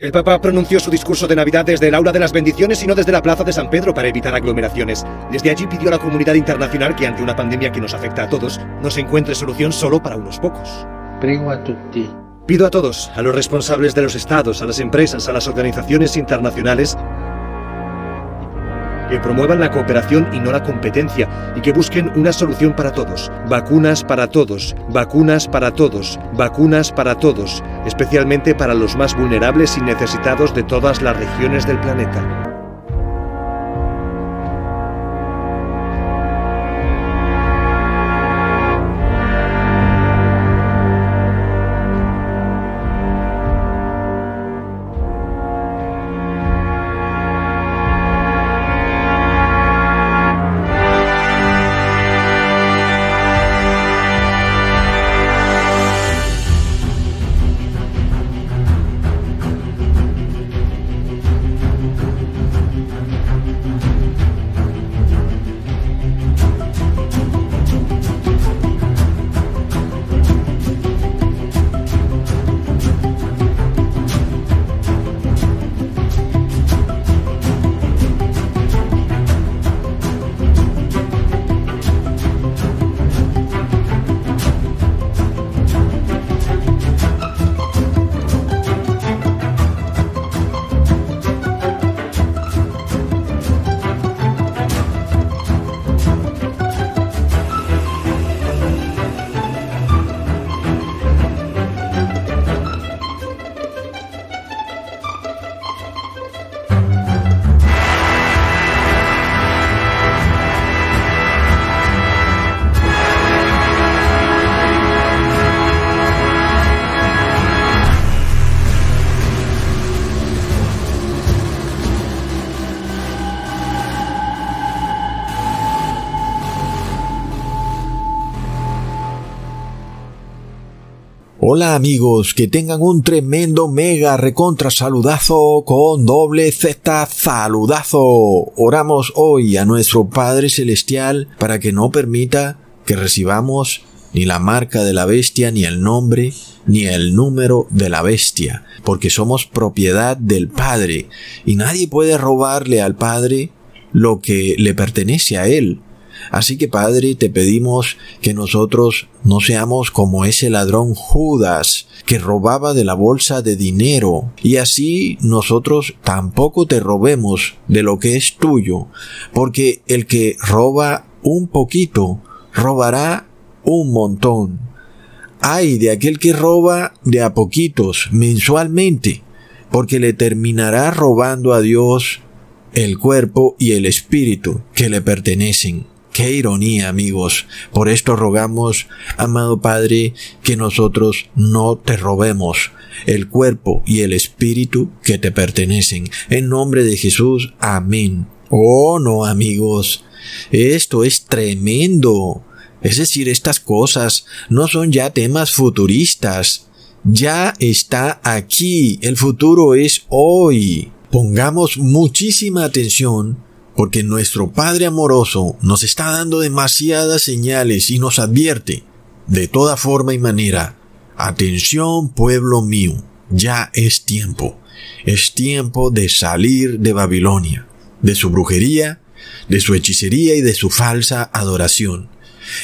El Papa pronunció su discurso de Navidad desde el Aula de las Bendiciones y no desde la Plaza de San Pedro para evitar aglomeraciones. Desde allí pidió a la comunidad internacional que ante una pandemia que nos afecta a todos, no se encuentre solución solo para unos pocos. Prego a tutti. Pido a todos, a los responsables de los estados, a las empresas, a las organizaciones internacionales, que promuevan la cooperación y no la competencia y que busquen una solución para todos. Vacunas para todos, vacunas para todos, vacunas para todos, especialmente para los más vulnerables y necesitados de todas las regiones del planeta. Hola amigos, que tengan un tremendo mega recontra saludazo con doble Z saludazo. Oramos hoy a nuestro Padre Celestial para que no permita que recibamos ni la marca de la bestia, ni el nombre, ni el número de la bestia, porque somos propiedad del Padre, y nadie puede robarle al Padre lo que le pertenece a Él. Así que Padre, te pedimos que nosotros no seamos como ese ladrón Judas que robaba de la bolsa de dinero y así nosotros tampoco te robemos de lo que es tuyo, porque el que roba un poquito, robará un montón. Ay de aquel que roba de a poquitos mensualmente, porque le terminará robando a Dios el cuerpo y el espíritu que le pertenecen. Qué ironía, amigos. Por esto rogamos, amado Padre, que nosotros no te robemos el cuerpo y el espíritu que te pertenecen. En nombre de Jesús, amén. Oh, no, amigos. Esto es tremendo. Es decir, estas cosas no son ya temas futuristas. Ya está aquí. El futuro es hoy. Pongamos muchísima atención porque nuestro Padre amoroso nos está dando demasiadas señales y nos advierte, de toda forma y manera, atención pueblo mío, ya es tiempo, es tiempo de salir de Babilonia, de su brujería, de su hechicería y de su falsa adoración.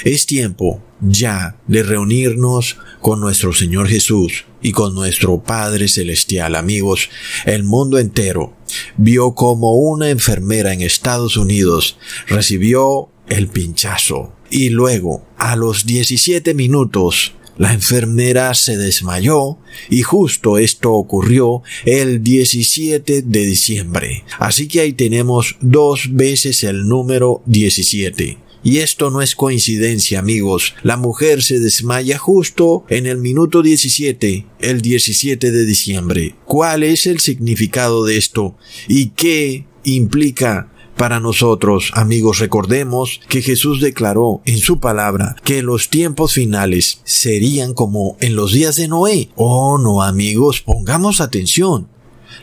Es tiempo ya de reunirnos con nuestro Señor Jesús y con nuestro Padre Celestial. Amigos, el mundo entero vio como una enfermera en Estados Unidos recibió el pinchazo y luego, a los 17 minutos, la enfermera se desmayó y justo esto ocurrió el 17 de diciembre. Así que ahí tenemos dos veces el número 17. Y esto no es coincidencia, amigos. La mujer se desmaya justo en el minuto 17, el 17 de diciembre. ¿Cuál es el significado de esto? ¿Y qué implica para nosotros, amigos, recordemos que Jesús declaró en su palabra que los tiempos finales serían como en los días de Noé. Oh, no, amigos, pongamos atención.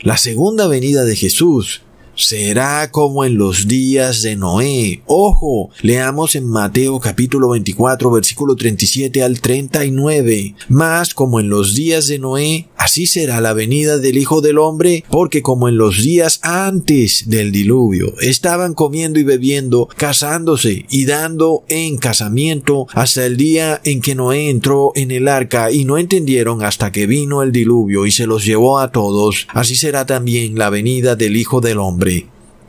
La segunda venida de Jesús será como en los días de Noé. Ojo, leamos en Mateo capítulo 24 versículo 37 al 39. Más como en los días de Noé, así será la venida del Hijo del Hombre, porque como en los días antes del diluvio, estaban comiendo y bebiendo, casándose y dando en casamiento hasta el día en que Noé entró en el arca y no entendieron hasta que vino el diluvio y se los llevó a todos, así será también la venida del Hijo del Hombre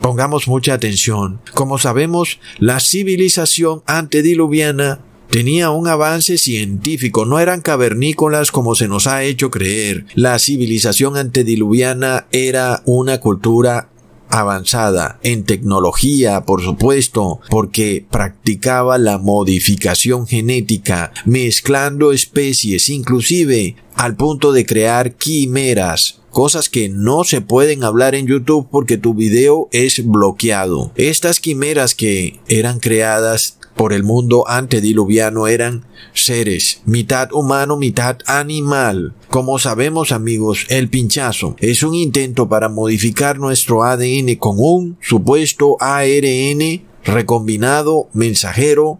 Pongamos mucha atención. Como sabemos, la civilización antediluviana tenía un avance científico, no eran cavernícolas como se nos ha hecho creer. La civilización antediluviana era una cultura avanzada en tecnología, por supuesto, porque practicaba la modificación genética, mezclando especies, inclusive al punto de crear quimeras, cosas que no se pueden hablar en YouTube porque tu video es bloqueado. Estas quimeras que eran creadas por el mundo antediluviano eran seres, mitad humano, mitad animal. Como sabemos amigos, el pinchazo es un intento para modificar nuestro ADN con un supuesto ARN recombinado mensajero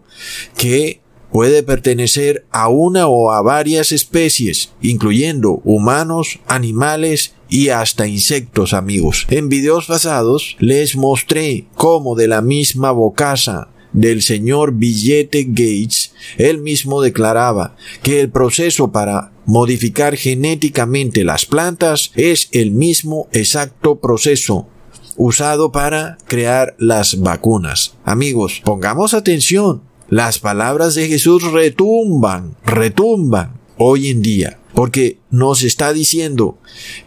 que puede pertenecer a una o a varias especies, incluyendo humanos, animales y hasta insectos amigos. En videos pasados les mostré cómo de la misma bocaza del señor Billete Gates, él mismo declaraba que el proceso para modificar genéticamente las plantas es el mismo exacto proceso usado para crear las vacunas. Amigos, pongamos atención las palabras de Jesús retumban, retumban hoy en día, porque nos está diciendo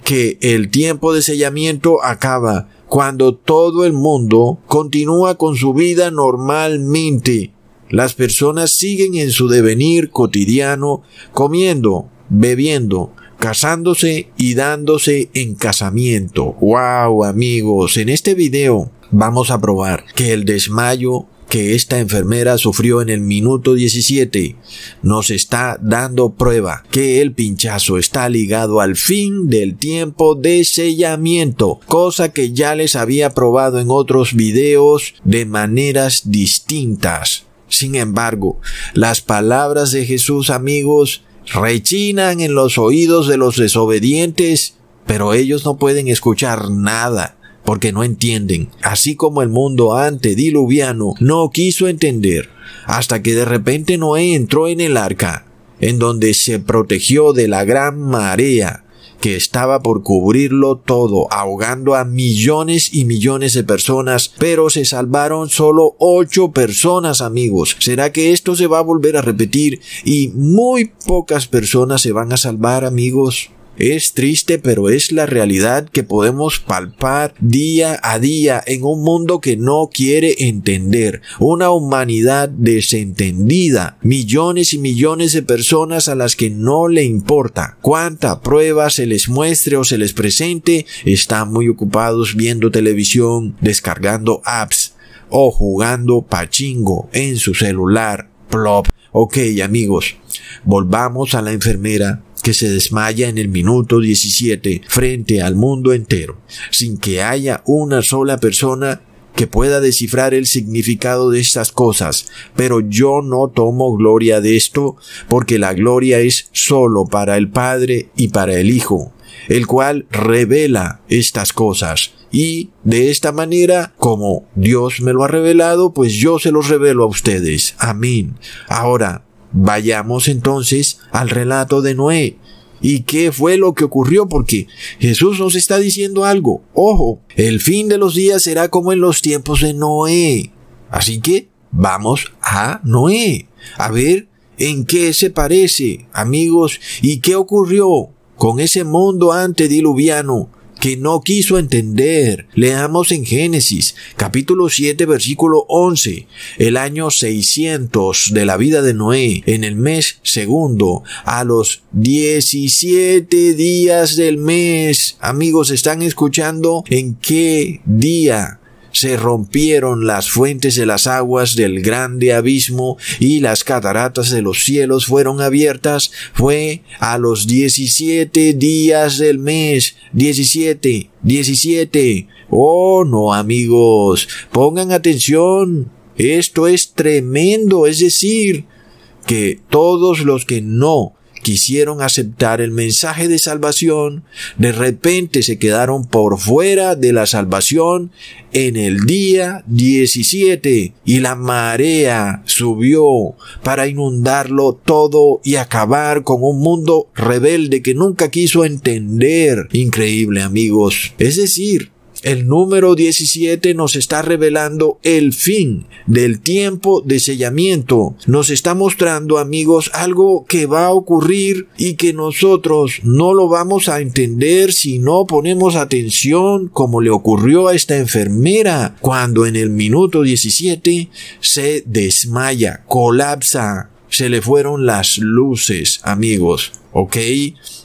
que el tiempo de sellamiento acaba cuando todo el mundo continúa con su vida normalmente. Las personas siguen en su devenir cotidiano, comiendo, bebiendo, casándose y dándose en casamiento. ¡Wow, amigos! En este video vamos a probar que el desmayo que esta enfermera sufrió en el minuto 17 nos está dando prueba que el pinchazo está ligado al fin del tiempo de sellamiento, cosa que ya les había probado en otros videos de maneras distintas. Sin embargo, las palabras de Jesús amigos rechinan en los oídos de los desobedientes, pero ellos no pueden escuchar nada porque no entienden, así como el mundo antediluviano no quiso entender, hasta que de repente Noé entró en el arca, en donde se protegió de la gran marea, que estaba por cubrirlo todo, ahogando a millones y millones de personas, pero se salvaron solo ocho personas, amigos. ¿Será que esto se va a volver a repetir y muy pocas personas se van a salvar, amigos? Es triste, pero es la realidad que podemos palpar día a día en un mundo que no quiere entender, una humanidad desentendida, millones y millones de personas a las que no le importa cuánta prueba se les muestre o se les presente, están muy ocupados viendo televisión, descargando apps o jugando pachingo en su celular. Plop. Ok amigos, volvamos a la enfermera que se desmaya en el minuto 17 frente al mundo entero, sin que haya una sola persona que pueda descifrar el significado de estas cosas, pero yo no tomo gloria de esto, porque la gloria es solo para el Padre y para el Hijo, el cual revela estas cosas. Y de esta manera, como Dios me lo ha revelado, pues yo se los revelo a ustedes. Amén. Ahora, Vayamos entonces al relato de Noé. ¿Y qué fue lo que ocurrió? Porque Jesús nos está diciendo algo. Ojo, el fin de los días será como en los tiempos de Noé. Así que vamos a Noé. A ver en qué se parece, amigos, y qué ocurrió con ese mundo antediluviano que no quiso entender. Leamos en Génesis capítulo 7 versículo 11, el año 600 de la vida de Noé, en el mes segundo, a los 17 días del mes. Amigos, ¿están escuchando en qué día se rompieron las fuentes de las aguas del grande abismo y las cataratas de los cielos fueron abiertas fue a los 17 días del mes. 17, 17. Oh, no, amigos, pongan atención. Esto es tremendo, es decir, que todos los que no quisieron aceptar el mensaje de salvación, de repente se quedaron por fuera de la salvación en el día 17 y la marea subió para inundarlo todo y acabar con un mundo rebelde que nunca quiso entender. Increíble amigos. Es decir, el número 17 nos está revelando el fin del tiempo de sellamiento. Nos está mostrando, amigos, algo que va a ocurrir y que nosotros no lo vamos a entender si no ponemos atención como le ocurrió a esta enfermera cuando en el minuto 17 se desmaya, colapsa, se le fueron las luces, amigos. ¿Ok?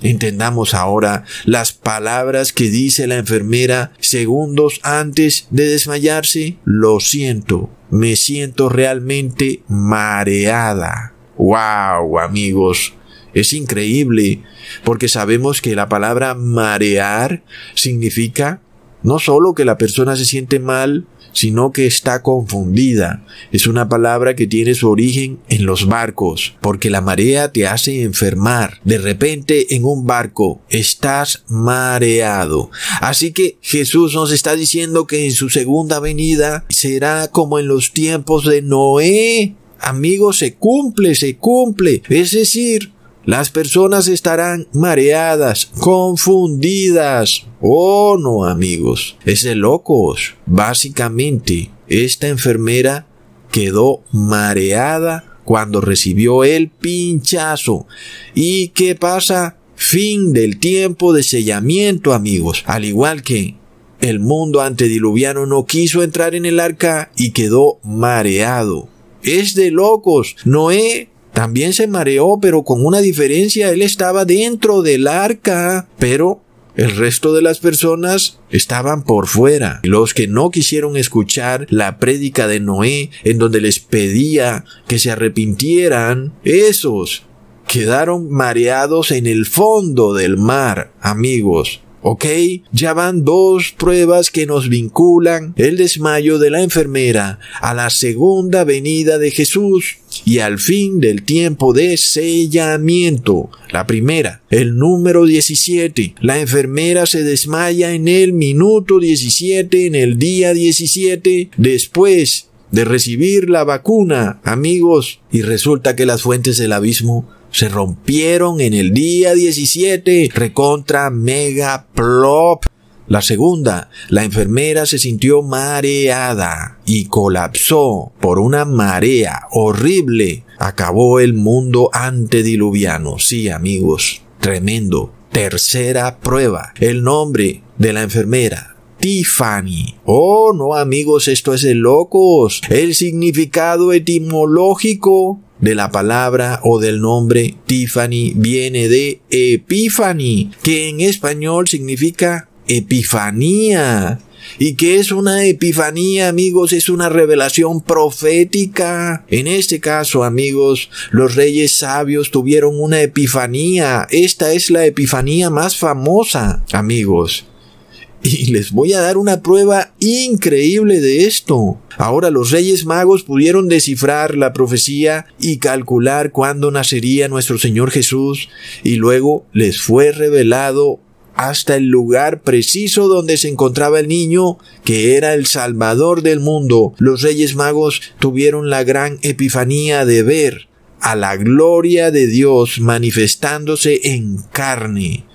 Entendamos ahora las palabras que dice la enfermera segundos antes de desmayarse. Lo siento, me siento realmente mareada. ¡Wow, amigos! Es increíble, porque sabemos que la palabra marear significa no solo que la persona se siente mal, sino que está confundida. Es una palabra que tiene su origen en los barcos, porque la marea te hace enfermar. De repente en un barco estás mareado. Así que Jesús nos está diciendo que en su segunda venida será como en los tiempos de Noé. Amigos, se cumple, se cumple. Es decir, las personas estarán mareadas, confundidas. Oh, no, amigos. Es de locos. Básicamente, esta enfermera quedó mareada cuando recibió el pinchazo. ¿Y qué pasa? Fin del tiempo de sellamiento, amigos. Al igual que el mundo antediluviano no quiso entrar en el arca y quedó mareado. Es de locos. Noé también se mareó, pero con una diferencia, él estaba dentro del arca, pero el resto de las personas estaban por fuera. Los que no quisieron escuchar la prédica de Noé, en donde les pedía que se arrepintieran, esos quedaron mareados en el fondo del mar, amigos. ¿Ok? Ya van dos pruebas que nos vinculan el desmayo de la enfermera a la segunda venida de Jesús y al fin del tiempo de sellamiento. La primera, el número 17. La enfermera se desmaya en el minuto 17, en el día 17, después de recibir la vacuna, amigos, y resulta que las fuentes del abismo se rompieron en el día 17, recontra mega plop. La segunda, la enfermera se sintió mareada y colapsó por una marea horrible. Acabó el mundo antediluviano. Sí, amigos, tremendo. Tercera prueba, el nombre de la enfermera. Tiffany. Oh, no amigos, esto es de locos. El significado etimológico de la palabra o del nombre Tiffany viene de Epiphany, que en español significa epifanía. ¿Y qué es una epifanía, amigos? Es una revelación profética. En este caso, amigos, los reyes sabios tuvieron una epifanía. Esta es la epifanía más famosa, amigos. Y les voy a dar una prueba increíble de esto. Ahora los reyes magos pudieron descifrar la profecía y calcular cuándo nacería nuestro Señor Jesús y luego les fue revelado hasta el lugar preciso donde se encontraba el niño, que era el Salvador del mundo. Los reyes magos tuvieron la gran epifanía de ver a la gloria de Dios manifestándose en carne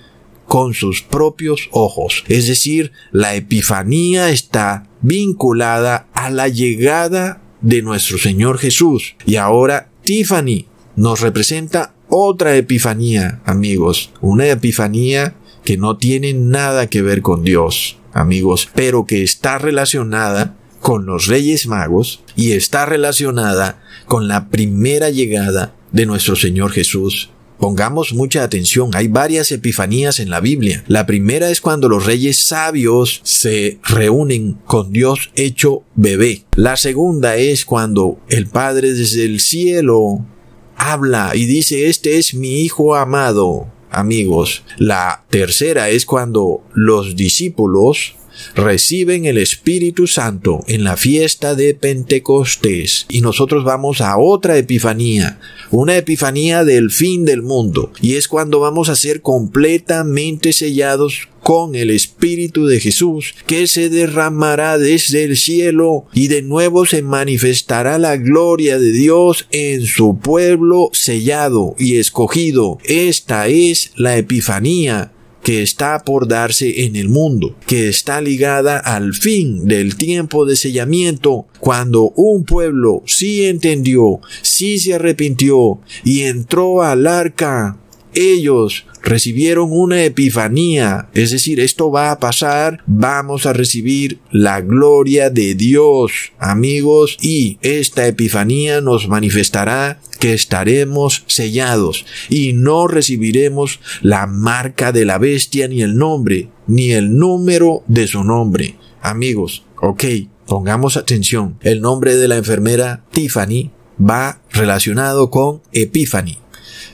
con sus propios ojos. Es decir, la epifanía está vinculada a la llegada de nuestro Señor Jesús. Y ahora Tiffany nos representa otra epifanía, amigos. Una epifanía que no tiene nada que ver con Dios, amigos, pero que está relacionada con los Reyes Magos y está relacionada con la primera llegada de nuestro Señor Jesús Pongamos mucha atención, hay varias epifanías en la Biblia. La primera es cuando los reyes sabios se reúnen con Dios hecho bebé. La segunda es cuando el Padre desde el cielo habla y dice, este es mi Hijo amado. Amigos, la tercera es cuando los discípulos reciben el Espíritu Santo en la fiesta de Pentecostés y nosotros vamos a otra epifanía, una epifanía del fin del mundo y es cuando vamos a ser completamente sellados con el Espíritu de Jesús, que se derramará desde el cielo y de nuevo se manifestará la gloria de Dios en su pueblo sellado y escogido. Esta es la Epifanía que está por darse en el mundo, que está ligada al fin del tiempo de sellamiento, cuando un pueblo sí entendió, sí se arrepintió y entró al arca ellos recibieron una epifanía, es decir, esto va a pasar, vamos a recibir la gloria de Dios, amigos, y esta epifanía nos manifestará que estaremos sellados y no recibiremos la marca de la bestia ni el nombre, ni el número de su nombre. Amigos, ok, pongamos atención. El nombre de la enfermera Tiffany va relacionado con Epiphany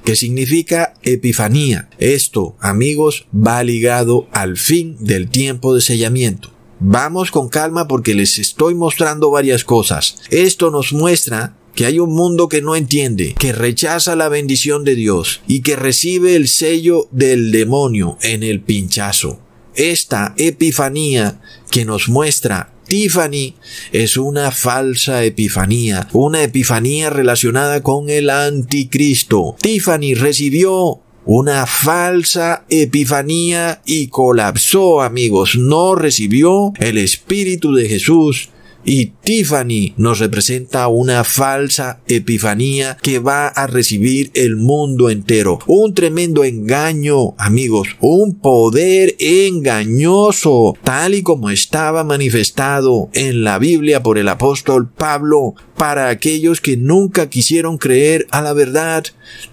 que significa epifanía. Esto, amigos, va ligado al fin del tiempo de sellamiento. Vamos con calma porque les estoy mostrando varias cosas. Esto nos muestra que hay un mundo que no entiende, que rechaza la bendición de Dios y que recibe el sello del demonio en el pinchazo. Esta epifanía que nos muestra Tiffany es una falsa epifanía, una epifanía relacionada con el anticristo. Tiffany recibió una falsa epifanía y colapsó, amigos. No recibió el Espíritu de Jesús y Tiffany nos representa una falsa epifanía que va a recibir el mundo entero. Un tremendo engaño, amigos, un poder engañoso, tal y como estaba manifestado en la Biblia por el apóstol Pablo, para aquellos que nunca quisieron creer a la verdad,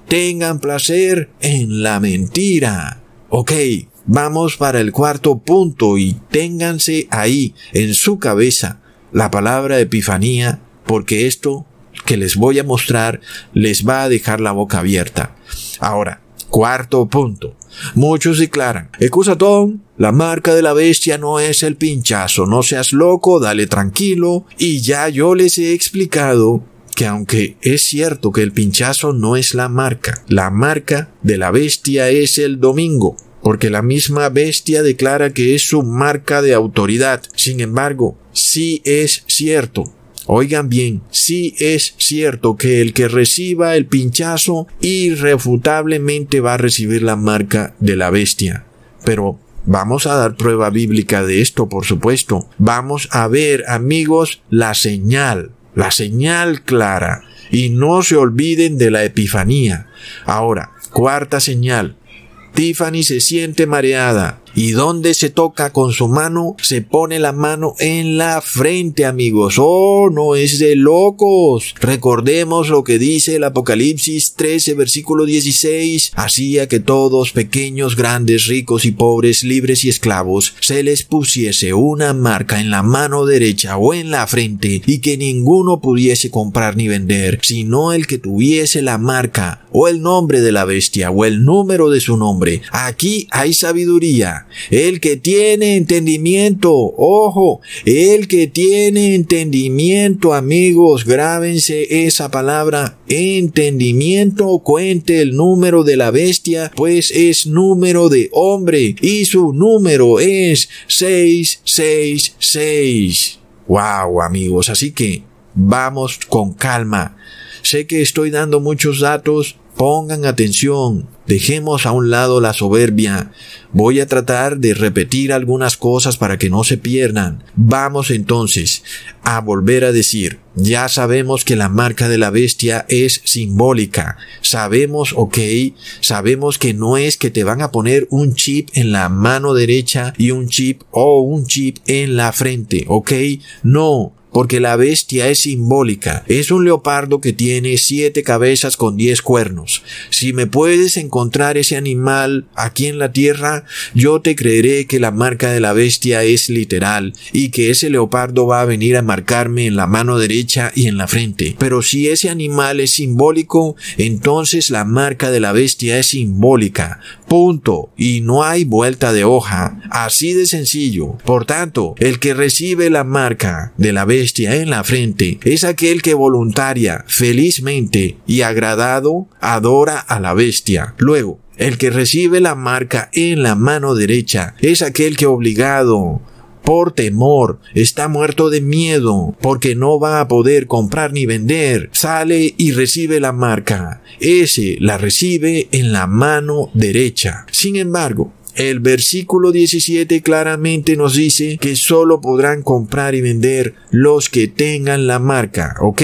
tengan placer en la mentira. Ok, Vamos para el cuarto punto y ténganse ahí en su cabeza la palabra epifanía, porque esto que les voy a mostrar les va a dejar la boca abierta. Ahora, cuarto punto. Muchos declaran, Ecusatón, la marca de la bestia no es el pinchazo, no seas loco, dale tranquilo, y ya yo les he explicado que aunque es cierto que el pinchazo no es la marca, la marca de la bestia es el domingo, porque la misma bestia declara que es su marca de autoridad. Sin embargo, sí es cierto. Oigan bien, sí es cierto que el que reciba el pinchazo irrefutablemente va a recibir la marca de la bestia. Pero Vamos a dar prueba bíblica de esto, por supuesto. Vamos a ver, amigos, la señal, la señal clara. Y no se olviden de la epifanía. Ahora, cuarta señal. Tiffany se siente mareada y donde se toca con su mano, se pone la mano en la frente, amigos. Oh, no es de locos. Recordemos lo que dice el Apocalipsis 13, versículo 16. Hacía que todos, pequeños, grandes, ricos y pobres, libres y esclavos, se les pusiese una marca en la mano derecha o en la frente y que ninguno pudiese comprar ni vender, sino el que tuviese la marca o el nombre de la bestia o el número de su nombre. Aquí hay sabiduría el que tiene entendimiento, ojo, el que tiene entendimiento, amigos, grábense esa palabra, entendimiento, cuente el número de la bestia, pues es número de hombre y su número es 666. Wow, amigos, así que vamos con calma. Sé que estoy dando muchos datos, pongan atención, dejemos a un lado la soberbia, Voy a tratar de repetir algunas cosas para que no se pierdan. Vamos entonces a volver a decir, ya sabemos que la marca de la bestia es simbólica. Sabemos, ok, sabemos que no es que te van a poner un chip en la mano derecha y un chip o un chip en la frente, ok. No, porque la bestia es simbólica. Es un leopardo que tiene siete cabezas con diez cuernos. Si me puedes encontrar ese animal aquí en la tierra, yo te creeré que la marca de la bestia es literal y que ese leopardo va a venir a marcarme en la mano derecha y en la frente. Pero si ese animal es simbólico, entonces la marca de la bestia es simbólica. Punto. Y no hay vuelta de hoja. Así de sencillo. Por tanto, el que recibe la marca de la bestia en la frente es aquel que voluntaria, felizmente y agradado adora a la bestia. Luego, el que recibe la marca en la mano derecha es aquel que obligado por temor, está muerto de miedo, porque no va a poder comprar ni vender, sale y recibe la marca. Ese la recibe en la mano derecha. Sin embargo, el versículo 17 claramente nos dice que solo podrán comprar y vender los que tengan la marca, ¿ok?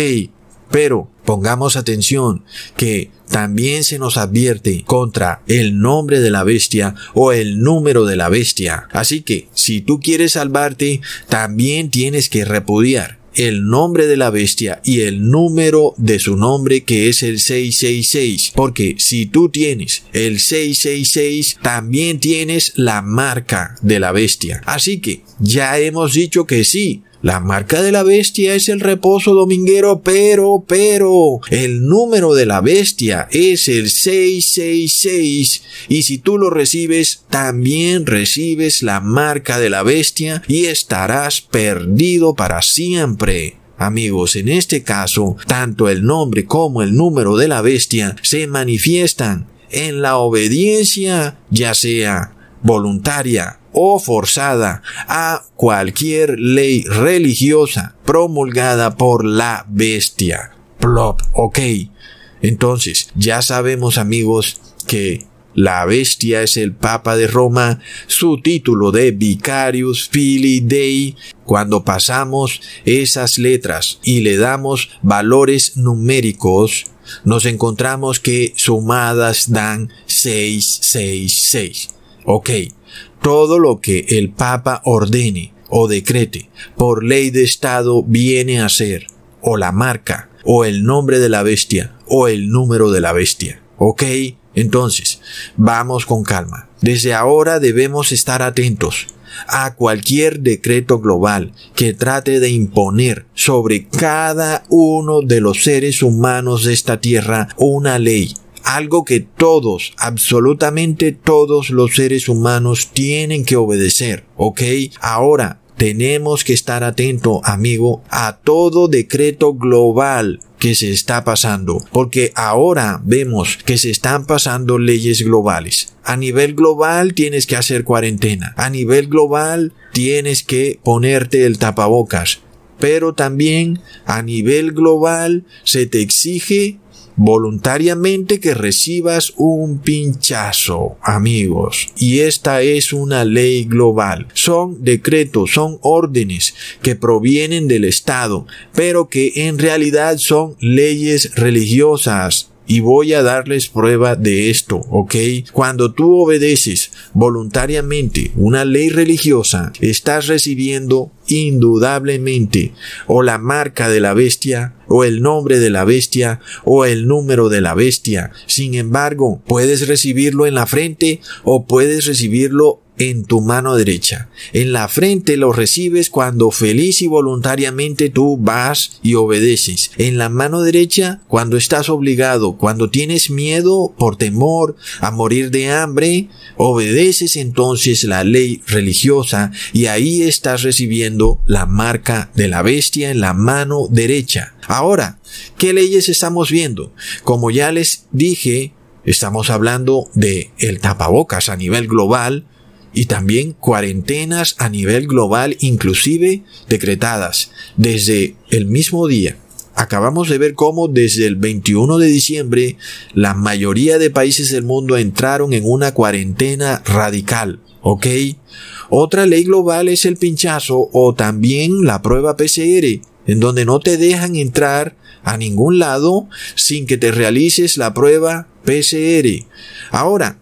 Pero pongamos atención que también se nos advierte contra el nombre de la bestia o el número de la bestia. Así que si tú quieres salvarte, también tienes que repudiar el nombre de la bestia y el número de su nombre que es el 666. Porque si tú tienes el 666, también tienes la marca de la bestia. Así que ya hemos dicho que sí, la marca de la bestia es el reposo dominguero, pero, pero, el número de la bestia es el 666 y si tú lo recibes, también recibes la marca de la bestia y estarás perdido para siempre. Amigos, en este caso, tanto el nombre como el número de la bestia se manifiestan en la obediencia, ya sea voluntaria o forzada a cualquier ley religiosa promulgada por la bestia. Plop, ok. Entonces, ya sabemos amigos que la bestia es el Papa de Roma, su título de Vicarius Filii Dei. Cuando pasamos esas letras y le damos valores numéricos, nos encontramos que sumadas dan 666. Ok, todo lo que el Papa ordene o decrete por ley de Estado viene a ser o la marca o el nombre de la bestia o el número de la bestia. ¿Ok? Entonces, vamos con calma. Desde ahora debemos estar atentos a cualquier decreto global que trate de imponer sobre cada uno de los seres humanos de esta tierra una ley algo que todos, absolutamente todos los seres humanos tienen que obedecer, ¿ok? Ahora, tenemos que estar atento, amigo, a todo decreto global que se está pasando, porque ahora vemos que se están pasando leyes globales. A nivel global tienes que hacer cuarentena. A nivel global tienes que ponerte el tapabocas. Pero también a nivel global se te exige voluntariamente que recibas un pinchazo, amigos. Y esta es una ley global. Son decretos, son órdenes que provienen del Estado, pero que en realidad son leyes religiosas y voy a darles prueba de esto, ¿ok? Cuando tú obedeces voluntariamente una ley religiosa, estás recibiendo indudablemente o la marca de la bestia o el nombre de la bestia o el número de la bestia. Sin embargo, puedes recibirlo en la frente o puedes recibirlo en tu mano derecha. En la frente lo recibes cuando feliz y voluntariamente tú vas y obedeces. En la mano derecha cuando estás obligado, cuando tienes miedo por temor a morir de hambre, obedeces entonces la ley religiosa y ahí estás recibiendo la marca de la bestia en la mano derecha. Ahora, ¿qué leyes estamos viendo? Como ya les dije, estamos hablando de el tapabocas a nivel global, y también cuarentenas a nivel global inclusive decretadas desde el mismo día. Acabamos de ver cómo desde el 21 de diciembre la mayoría de países del mundo entraron en una cuarentena radical, ¿ok? Otra ley global es el pinchazo o también la prueba PCR, en donde no te dejan entrar a ningún lado sin que te realices la prueba PCR. Ahora,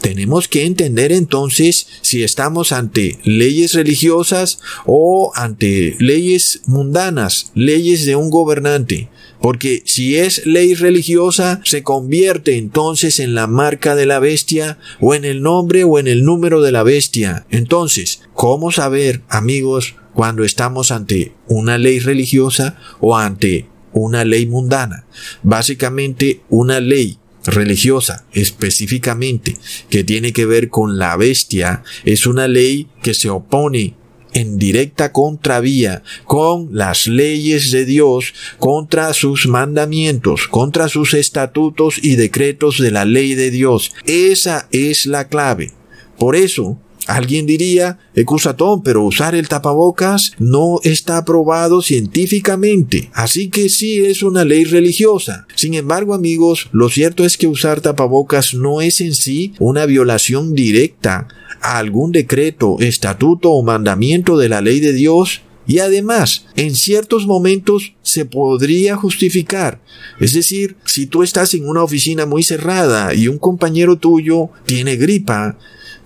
tenemos que entender entonces si estamos ante leyes religiosas o ante leyes mundanas, leyes de un gobernante. Porque si es ley religiosa, se convierte entonces en la marca de la bestia, o en el nombre o en el número de la bestia. Entonces, ¿cómo saber, amigos, cuando estamos ante una ley religiosa o ante una ley mundana? Básicamente, una ley religiosa específicamente que tiene que ver con la bestia es una ley que se opone en directa contravía con las leyes de Dios, contra sus mandamientos, contra sus estatutos y decretos de la ley de Dios. Esa es la clave. Por eso, Alguien diría, Ecusatón, pero usar el tapabocas no está aprobado científicamente, así que sí es una ley religiosa. Sin embargo, amigos, lo cierto es que usar tapabocas no es en sí una violación directa a algún decreto, estatuto o mandamiento de la ley de Dios, y además, en ciertos momentos se podría justificar. Es decir, si tú estás en una oficina muy cerrada y un compañero tuyo tiene gripa,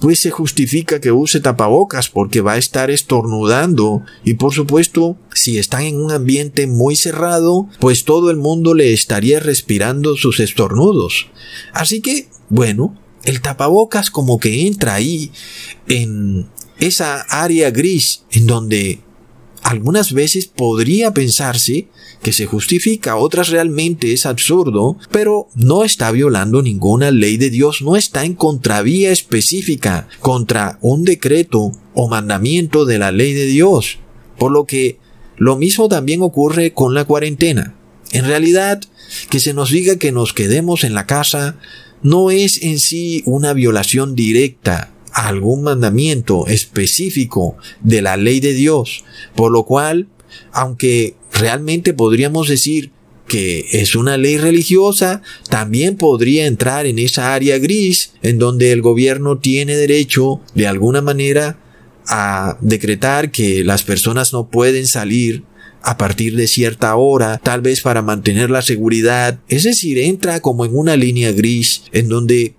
pues se justifica que use tapabocas porque va a estar estornudando y por supuesto si están en un ambiente muy cerrado pues todo el mundo le estaría respirando sus estornudos. Así que, bueno, el tapabocas como que entra ahí en esa área gris en donde algunas veces podría pensarse que se justifica, otras realmente es absurdo, pero no está violando ninguna ley de Dios, no está en contravía específica contra un decreto o mandamiento de la ley de Dios. Por lo que lo mismo también ocurre con la cuarentena. En realidad, que se nos diga que nos quedemos en la casa no es en sí una violación directa a algún mandamiento específico de la ley de Dios, por lo cual, aunque realmente podríamos decir que es una ley religiosa, también podría entrar en esa área gris en donde el gobierno tiene derecho de alguna manera a decretar que las personas no pueden salir a partir de cierta hora, tal vez para mantener la seguridad. Es decir, entra como en una línea gris en donde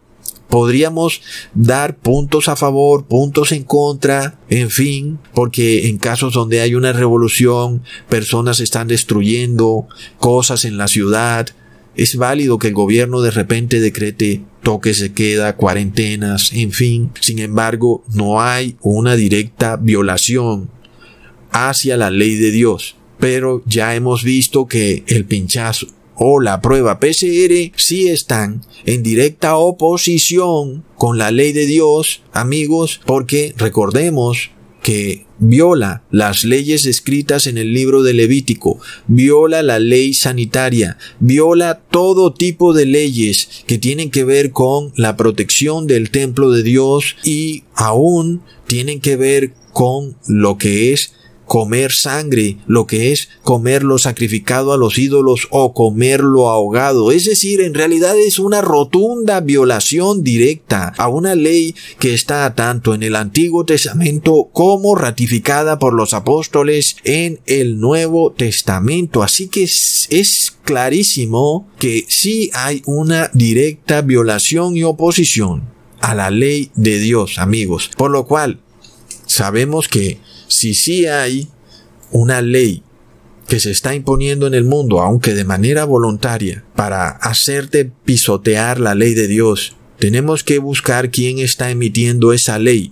podríamos dar puntos a favor, puntos en contra, en fin, porque en casos donde hay una revolución, personas están destruyendo cosas en la ciudad, es válido que el gobierno de repente decrete toques de queda, cuarentenas, en fin. Sin embargo, no hay una directa violación hacia la ley de Dios. Pero ya hemos visto que el pinchazo o la prueba PCR sí están en directa oposición con la ley de Dios, amigos, porque recordemos que viola las leyes escritas en el libro de Levítico, viola la ley sanitaria, viola todo tipo de leyes que tienen que ver con la protección del templo de Dios y aún tienen que ver con lo que es comer sangre, lo que es comerlo sacrificado a los ídolos o comerlo ahogado. Es decir, en realidad es una rotunda violación directa a una ley que está tanto en el Antiguo Testamento como ratificada por los apóstoles en el Nuevo Testamento. Así que es, clarísimo que sí hay una directa violación y oposición a la ley de Dios, amigos. Por lo cual, sabemos que si sí hay una ley que se está imponiendo en el mundo, aunque de manera voluntaria, para hacerte pisotear la ley de Dios, tenemos que buscar quién está emitiendo esa ley,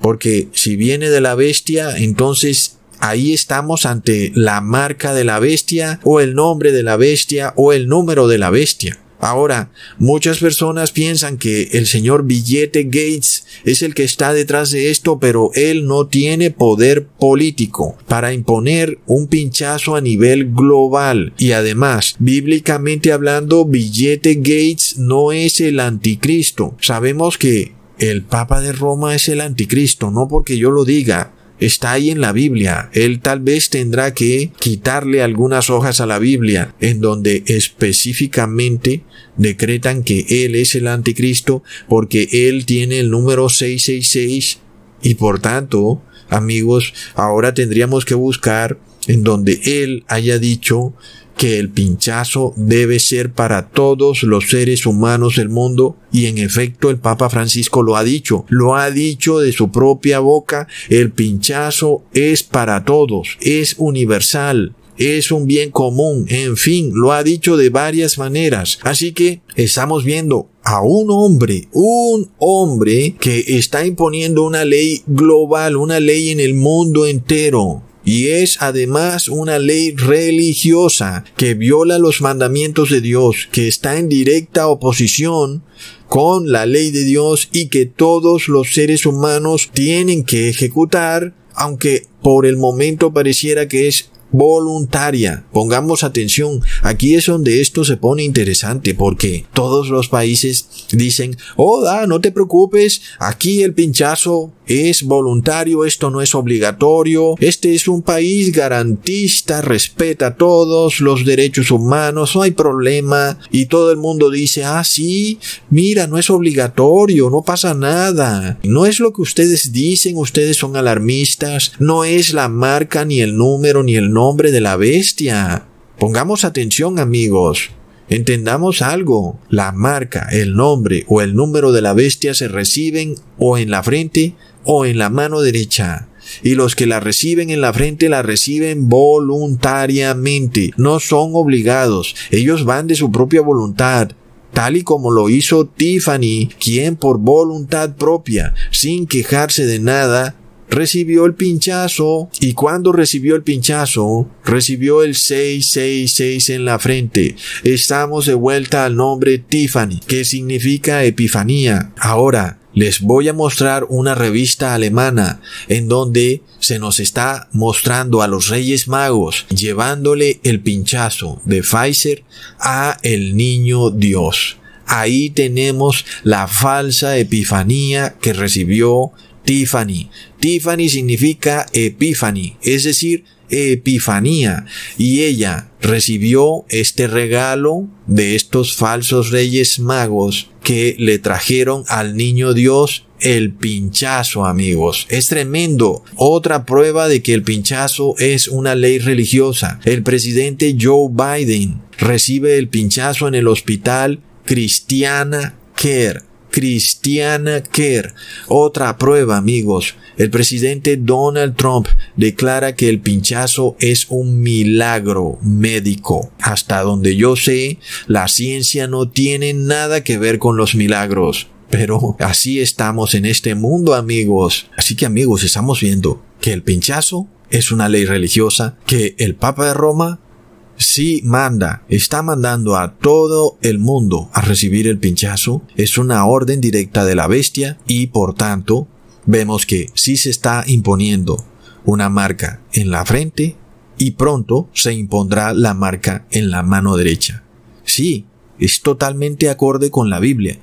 porque si viene de la bestia, entonces ahí estamos ante la marca de la bestia, o el nombre de la bestia, o el número de la bestia. Ahora, muchas personas piensan que el señor Billete Gates es el que está detrás de esto, pero él no tiene poder político para imponer un pinchazo a nivel global. Y además, bíblicamente hablando, Billete Gates no es el anticristo. Sabemos que el Papa de Roma es el anticristo, no porque yo lo diga, está ahí en la Biblia. Él tal vez tendrá que quitarle algunas hojas a la Biblia en donde específicamente decretan que Él es el anticristo porque Él tiene el número 666 y por tanto, amigos, ahora tendríamos que buscar en donde Él haya dicho que el pinchazo debe ser para todos los seres humanos del mundo y en efecto el Papa Francisco lo ha dicho, lo ha dicho de su propia boca, el pinchazo es para todos, es universal, es un bien común, en fin, lo ha dicho de varias maneras. Así que estamos viendo a un hombre, un hombre que está imponiendo una ley global, una ley en el mundo entero. Y es además una ley religiosa que viola los mandamientos de Dios, que está en directa oposición con la ley de Dios y que todos los seres humanos tienen que ejecutar, aunque por el momento pareciera que es voluntaria. Pongamos atención, aquí es donde esto se pone interesante porque todos los países dicen, oh, da, no te preocupes, aquí el pinchazo es voluntario, esto no es obligatorio, este es un país garantista, respeta todos los derechos humanos, no hay problema, y todo el mundo dice, ah, sí, mira, no es obligatorio, no pasa nada, no es lo que ustedes dicen, ustedes son alarmistas, no es la marca, ni el número, ni el nombre de la bestia. Pongamos atención amigos. Entendamos algo, la marca, el nombre o el número de la bestia se reciben o en la frente o en la mano derecha. Y los que la reciben en la frente la reciben voluntariamente, no son obligados, ellos van de su propia voluntad, tal y como lo hizo Tiffany, quien por voluntad propia, sin quejarse de nada, recibió el pinchazo y cuando recibió el pinchazo, recibió el 666 en la frente. Estamos de vuelta al nombre Tiffany, que significa epifanía. Ahora, les voy a mostrar una revista alemana en donde se nos está mostrando a los Reyes Magos llevándole el pinchazo de Pfizer a el niño Dios. Ahí tenemos la falsa epifanía que recibió Tiffany. Tiffany significa Epiphany, es decir, Epifanía. Y ella recibió este regalo de estos falsos reyes magos que le trajeron al niño Dios el pinchazo, amigos. Es tremendo. Otra prueba de que el pinchazo es una ley religiosa. El presidente Joe Biden recibe el pinchazo en el hospital Cristiana Care Cristiana Care. Otra prueba, amigos. El presidente Donald Trump declara que el pinchazo es un milagro médico. Hasta donde yo sé, la ciencia no tiene nada que ver con los milagros. Pero así estamos en este mundo, amigos. Así que, amigos, estamos viendo que el pinchazo es una ley religiosa, que el Papa de Roma si manda, está mandando a todo el mundo a recibir el pinchazo, es una orden directa de la bestia y por tanto vemos que sí se está imponiendo una marca en la frente y pronto se impondrá la marca en la mano derecha. Sí, es totalmente acorde con la Biblia.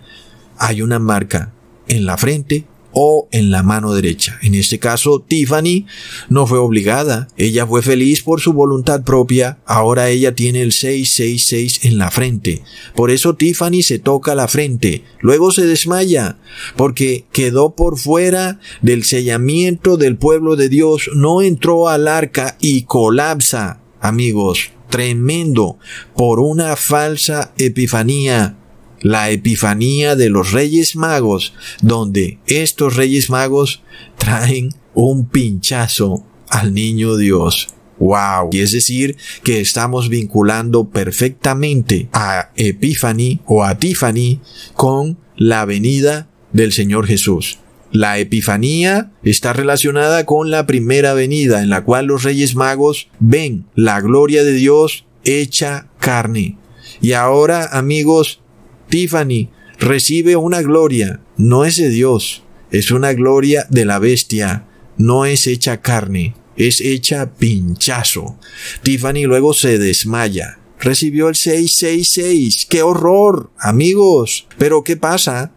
Hay una marca en la frente o en la mano derecha. En este caso, Tiffany no fue obligada, ella fue feliz por su voluntad propia, ahora ella tiene el 666 en la frente. Por eso Tiffany se toca la frente, luego se desmaya, porque quedó por fuera del sellamiento del pueblo de Dios, no entró al arca y colapsa. Amigos, tremendo, por una falsa epifanía la Epifanía de los Reyes Magos, donde estos Reyes Magos traen un pinchazo al niño Dios. Wow. Y es decir, que estamos vinculando perfectamente a Epiphany o a Tiffany con la venida del Señor Jesús. La Epifanía está relacionada con la primera venida en la cual los Reyes Magos ven la gloria de Dios hecha carne. Y ahora, amigos, Tiffany recibe una gloria, no es de Dios, es una gloria de la bestia, no es hecha carne, es hecha pinchazo. Tiffany luego se desmaya. Recibió el 666. ¡Qué horror, amigos! Pero ¿qué pasa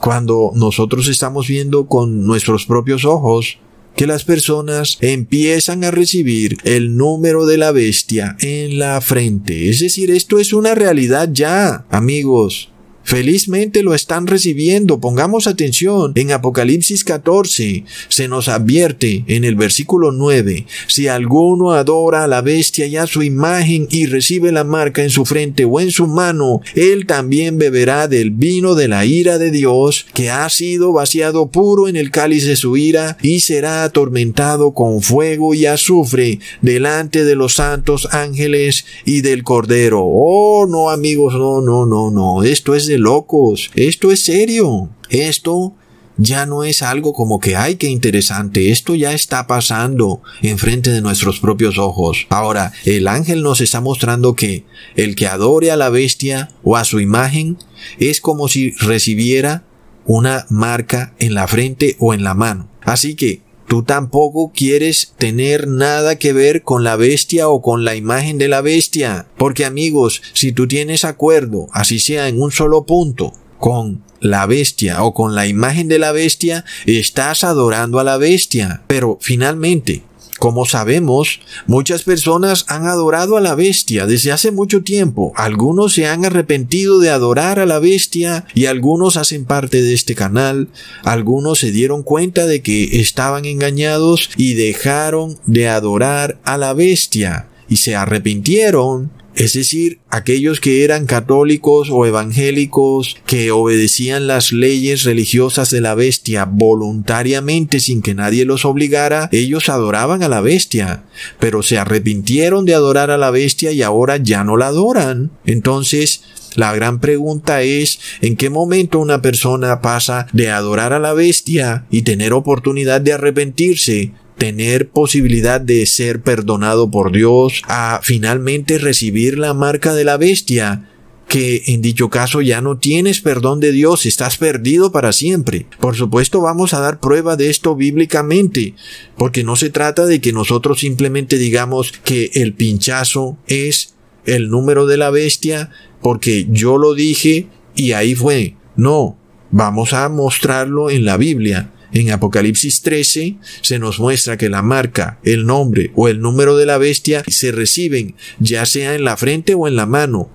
cuando nosotros estamos viendo con nuestros propios ojos que las personas empiezan a recibir el número de la bestia en la frente? Es decir, esto es una realidad ya, amigos. Felizmente lo están recibiendo. Pongamos atención. En Apocalipsis 14 se nos advierte en el versículo 9, si alguno adora a la bestia y a su imagen y recibe la marca en su frente o en su mano, él también beberá del vino de la ira de Dios, que ha sido vaciado puro en el cáliz de su ira, y será atormentado con fuego y azufre delante de los santos ángeles y del Cordero. Oh, no amigos, no, no, no, no. Esto es de locos. Esto es serio. Esto ya no es algo como que ay qué interesante, esto ya está pasando enfrente de nuestros propios ojos. Ahora, el ángel nos está mostrando que el que adore a la bestia o a su imagen es como si recibiera una marca en la frente o en la mano. Así que Tú tampoco quieres tener nada que ver con la bestia o con la imagen de la bestia. Porque amigos, si tú tienes acuerdo, así sea en un solo punto, con la bestia o con la imagen de la bestia, estás adorando a la bestia. Pero finalmente, como sabemos, muchas personas han adorado a la bestia desde hace mucho tiempo. Algunos se han arrepentido de adorar a la bestia y algunos hacen parte de este canal. Algunos se dieron cuenta de que estaban engañados y dejaron de adorar a la bestia y se arrepintieron es decir, aquellos que eran católicos o evangélicos, que obedecían las leyes religiosas de la bestia voluntariamente sin que nadie los obligara, ellos adoraban a la bestia, pero se arrepintieron de adorar a la bestia y ahora ya no la adoran. Entonces, la gran pregunta es en qué momento una persona pasa de adorar a la bestia y tener oportunidad de arrepentirse tener posibilidad de ser perdonado por Dios, a finalmente recibir la marca de la bestia, que en dicho caso ya no tienes perdón de Dios, estás perdido para siempre. Por supuesto vamos a dar prueba de esto bíblicamente, porque no se trata de que nosotros simplemente digamos que el pinchazo es el número de la bestia, porque yo lo dije y ahí fue. No, vamos a mostrarlo en la Biblia. En Apocalipsis 13 se nos muestra que la marca, el nombre o el número de la bestia se reciben ya sea en la frente o en la mano.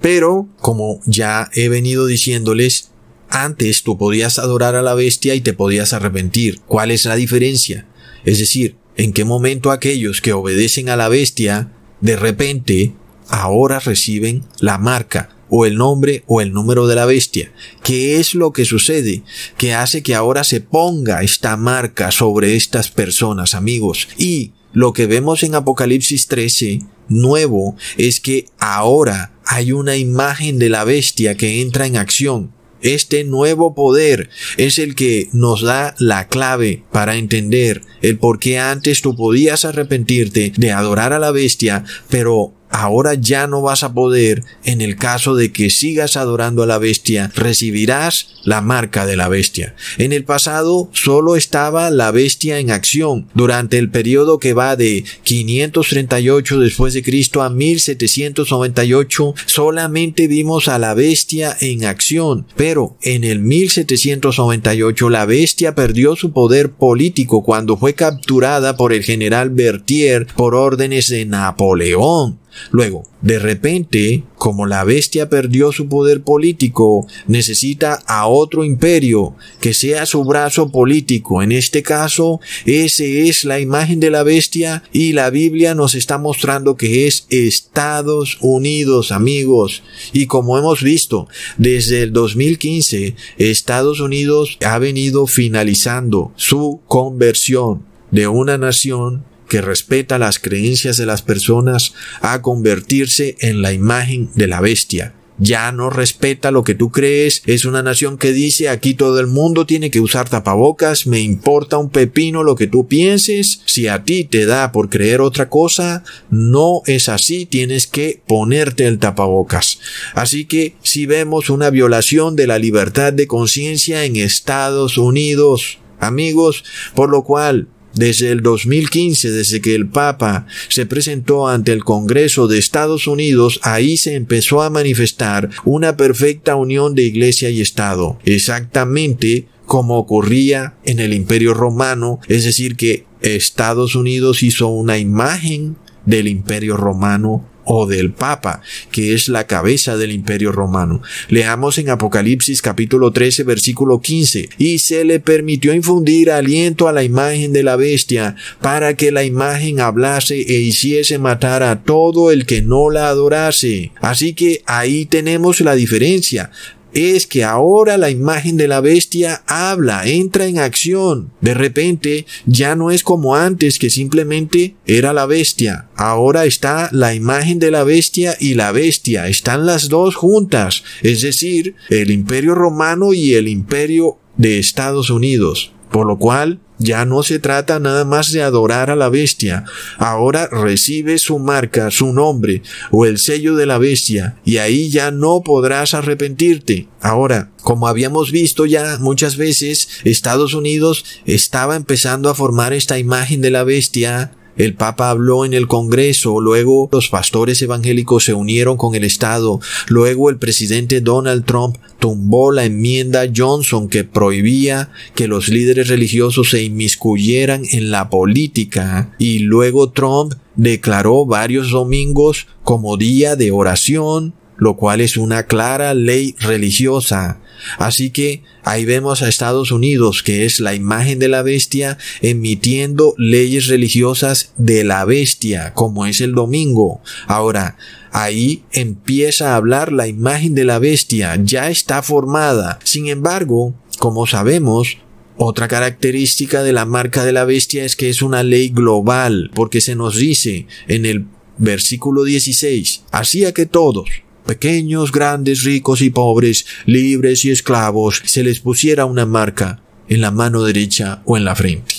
Pero, como ya he venido diciéndoles, antes tú podías adorar a la bestia y te podías arrepentir. ¿Cuál es la diferencia? Es decir, ¿en qué momento aquellos que obedecen a la bestia de repente ahora reciben la marca, o el nombre o el número de la bestia. ¿Qué es lo que sucede? Que hace que ahora se ponga esta marca sobre estas personas, amigos. Y lo que vemos en Apocalipsis 13, nuevo, es que ahora hay una imagen de la bestia que entra en acción. Este nuevo poder es el que nos da la clave para entender el por qué antes tú podías arrepentirte de adorar a la bestia, pero ahora ya no vas a poder en el caso de que sigas adorando a la bestia, recibirás la marca de la bestia. En el pasado solo estaba la bestia en acción. Durante el periodo que va de 538 después de Cristo a 1798, solamente vimos a la bestia en acción. Pero en el 1798 la bestia perdió su poder político cuando fue capturada por el general Berthier por órdenes de Napoleón. Luego, de repente, como la bestia perdió su poder político, necesita a otro imperio que sea su brazo político. En este caso, ese es la imagen de la bestia y la Biblia nos está mostrando que es Estados Unidos, amigos. Y como hemos visto, desde el 2015, Estados Unidos ha venido finalizando su conversión de una nación que respeta las creencias de las personas a convertirse en la imagen de la bestia. Ya no respeta lo que tú crees, es una nación que dice aquí todo el mundo tiene que usar tapabocas, me importa un pepino lo que tú pienses, si a ti te da por creer otra cosa, no es así, tienes que ponerte el tapabocas. Así que si vemos una violación de la libertad de conciencia en Estados Unidos, amigos, por lo cual desde el 2015, desde que el Papa se presentó ante el Congreso de Estados Unidos, ahí se empezó a manifestar una perfecta unión de Iglesia y Estado, exactamente como ocurría en el Imperio Romano, es decir, que Estados Unidos hizo una imagen del Imperio Romano o del Papa, que es la cabeza del imperio romano. Leamos en Apocalipsis capítulo 13 versículo 15, y se le permitió infundir aliento a la imagen de la bestia, para que la imagen hablase e hiciese matar a todo el que no la adorase. Así que ahí tenemos la diferencia es que ahora la imagen de la bestia habla, entra en acción. De repente ya no es como antes que simplemente era la bestia. Ahora está la imagen de la bestia y la bestia. Están las dos juntas. Es decir, el imperio romano y el imperio de Estados Unidos. Por lo cual ya no se trata nada más de adorar a la bestia, ahora recibe su marca, su nombre o el sello de la bestia, y ahí ya no podrás arrepentirte. Ahora, como habíamos visto ya muchas veces, Estados Unidos estaba empezando a formar esta imagen de la bestia el Papa habló en el Congreso, luego los pastores evangélicos se unieron con el Estado, luego el presidente Donald Trump tumbó la enmienda Johnson que prohibía que los líderes religiosos se inmiscuyeran en la política y luego Trump declaró varios domingos como día de oración, lo cual es una clara ley religiosa. Así que ahí vemos a Estados Unidos, que es la imagen de la bestia, emitiendo leyes religiosas de la bestia, como es el domingo. Ahora, ahí empieza a hablar la imagen de la bestia, ya está formada. Sin embargo, como sabemos, otra característica de la marca de la bestia es que es una ley global, porque se nos dice en el versículo 16, hacía que todos, pequeños, grandes, ricos y pobres, libres y esclavos, se les pusiera una marca en la mano derecha o en la frente.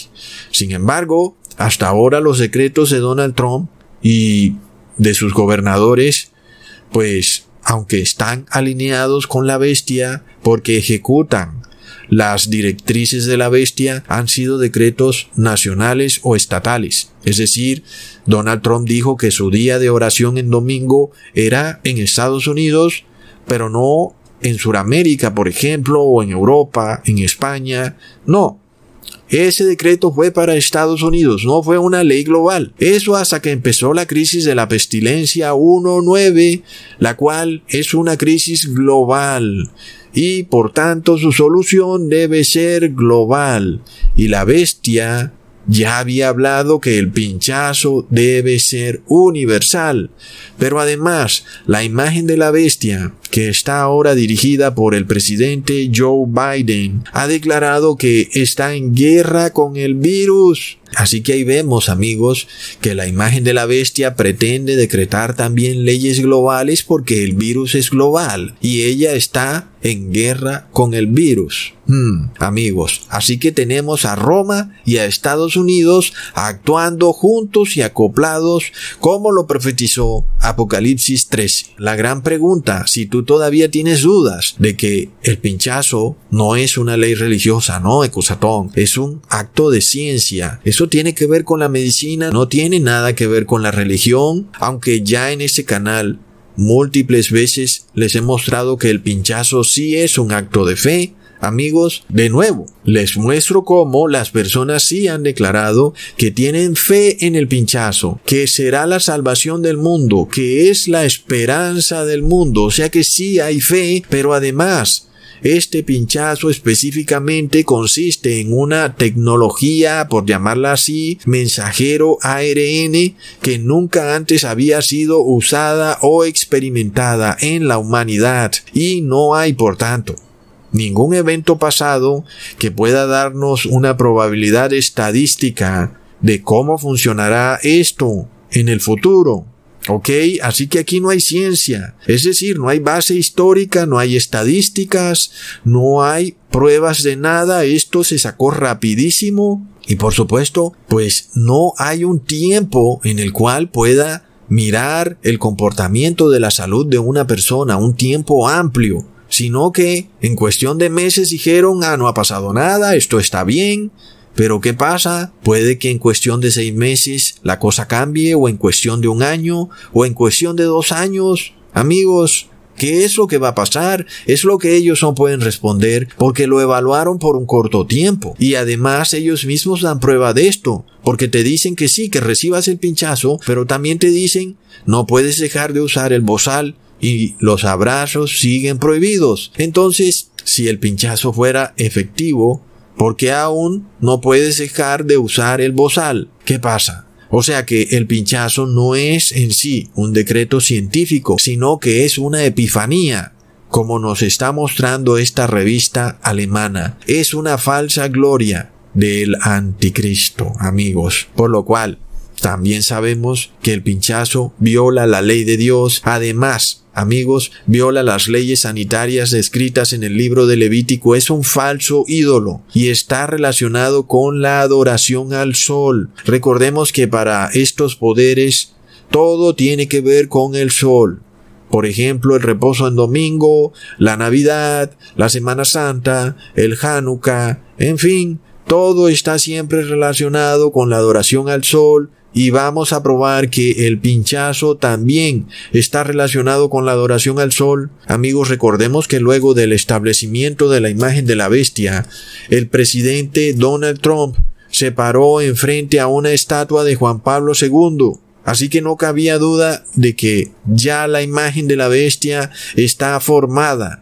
Sin embargo, hasta ahora los decretos de Donald Trump y de sus gobernadores, pues, aunque están alineados con la bestia porque ejecutan las directrices de la bestia han sido decretos nacionales o estatales. Es decir, Donald Trump dijo que su día de oración en domingo era en Estados Unidos, pero no en Sudamérica, por ejemplo, o en Europa, en España. No. Ese decreto fue para Estados Unidos, no fue una ley global. Eso hasta que empezó la crisis de la pestilencia 1.9, la cual es una crisis global y por tanto su solución debe ser global. Y la bestia ya había hablado que el pinchazo debe ser universal, pero además la imagen de la bestia, que está ahora dirigida por el presidente Joe Biden, ha declarado que está en guerra con el virus. Así que ahí vemos, amigos, que la imagen de la bestia pretende decretar también leyes globales porque el virus es global y ella está en guerra con el virus. Hmm, amigos, así que tenemos a Roma y a Estados Unidos actuando juntos y acoplados como lo profetizó Apocalipsis 13. La gran pregunta, si tú todavía tienes dudas de que el pinchazo no es una ley religiosa, no, Ecusatón, es un acto de ciencia, eso tiene que ver con la medicina, no tiene nada que ver con la religión, aunque ya en este canal múltiples veces les he mostrado que el pinchazo sí es un acto de fe, Amigos, de nuevo, les muestro cómo las personas sí han declarado que tienen fe en el pinchazo, que será la salvación del mundo, que es la esperanza del mundo, o sea que sí hay fe, pero además este pinchazo específicamente consiste en una tecnología, por llamarla así, mensajero ARN que nunca antes había sido usada o experimentada en la humanidad. Y no hay, por tanto, ningún evento pasado que pueda darnos una probabilidad estadística de cómo funcionará esto en el futuro. ¿Ok? Así que aquí no hay ciencia. Es decir, no hay base histórica, no hay estadísticas, no hay pruebas de nada. Esto se sacó rapidísimo. Y por supuesto, pues no hay un tiempo en el cual pueda mirar el comportamiento de la salud de una persona, un tiempo amplio, sino que en cuestión de meses dijeron, ah, no ha pasado nada, esto está bien, pero ¿qué pasa? Puede que en cuestión de seis meses la cosa cambie o en cuestión de un año o en cuestión de dos años. Amigos, ¿Qué es lo que va a pasar? Es lo que ellos no pueden responder porque lo evaluaron por un corto tiempo. Y además ellos mismos dan prueba de esto, porque te dicen que sí, que recibas el pinchazo, pero también te dicen no puedes dejar de usar el bozal y los abrazos siguen prohibidos. Entonces, si el pinchazo fuera efectivo, ¿por qué aún no puedes dejar de usar el bozal? ¿Qué pasa? O sea que el pinchazo no es en sí un decreto científico, sino que es una epifanía, como nos está mostrando esta revista alemana. Es una falsa gloria del anticristo, amigos. Por lo cual, también sabemos que el pinchazo viola la ley de Dios. Además, amigos, viola las leyes sanitarias descritas en el libro de Levítico. Es un falso ídolo y está relacionado con la adoración al sol. Recordemos que para estos poderes todo tiene que ver con el sol. Por ejemplo, el reposo en domingo, la Navidad, la Semana Santa, el Hanukkah, en fin, todo está siempre relacionado con la adoración al sol y vamos a probar que el pinchazo también está relacionado con la adoración al sol. Amigos, recordemos que luego del establecimiento de la imagen de la bestia, el presidente Donald Trump se paró enfrente a una estatua de Juan Pablo II. Así que no cabía duda de que ya la imagen de la bestia está formada.